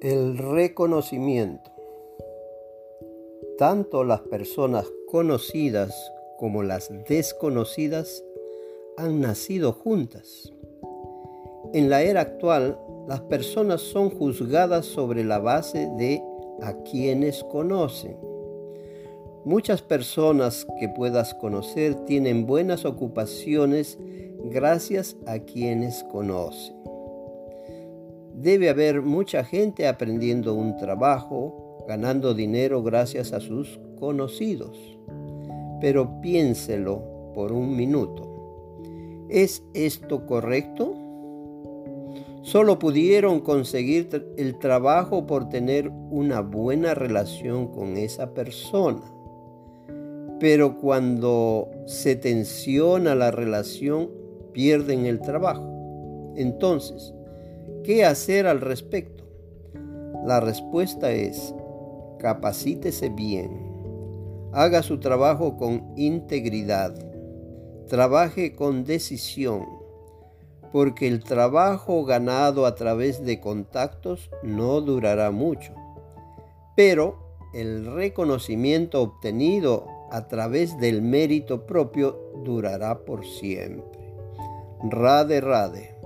El reconocimiento. Tanto las personas conocidas como las desconocidas han nacido juntas. En la era actual, las personas son juzgadas sobre la base de a quienes conocen. Muchas personas que puedas conocer tienen buenas ocupaciones gracias a quienes conocen. Debe haber mucha gente aprendiendo un trabajo, ganando dinero gracias a sus conocidos. Pero piénselo por un minuto. ¿Es esto correcto? Solo pudieron conseguir el trabajo por tener una buena relación con esa persona. Pero cuando se tensiona la relación, pierden el trabajo. Entonces, ¿Qué hacer al respecto? La respuesta es, capacítese bien, haga su trabajo con integridad, trabaje con decisión, porque el trabajo ganado a través de contactos no durará mucho, pero el reconocimiento obtenido a través del mérito propio durará por siempre. Rade, rade.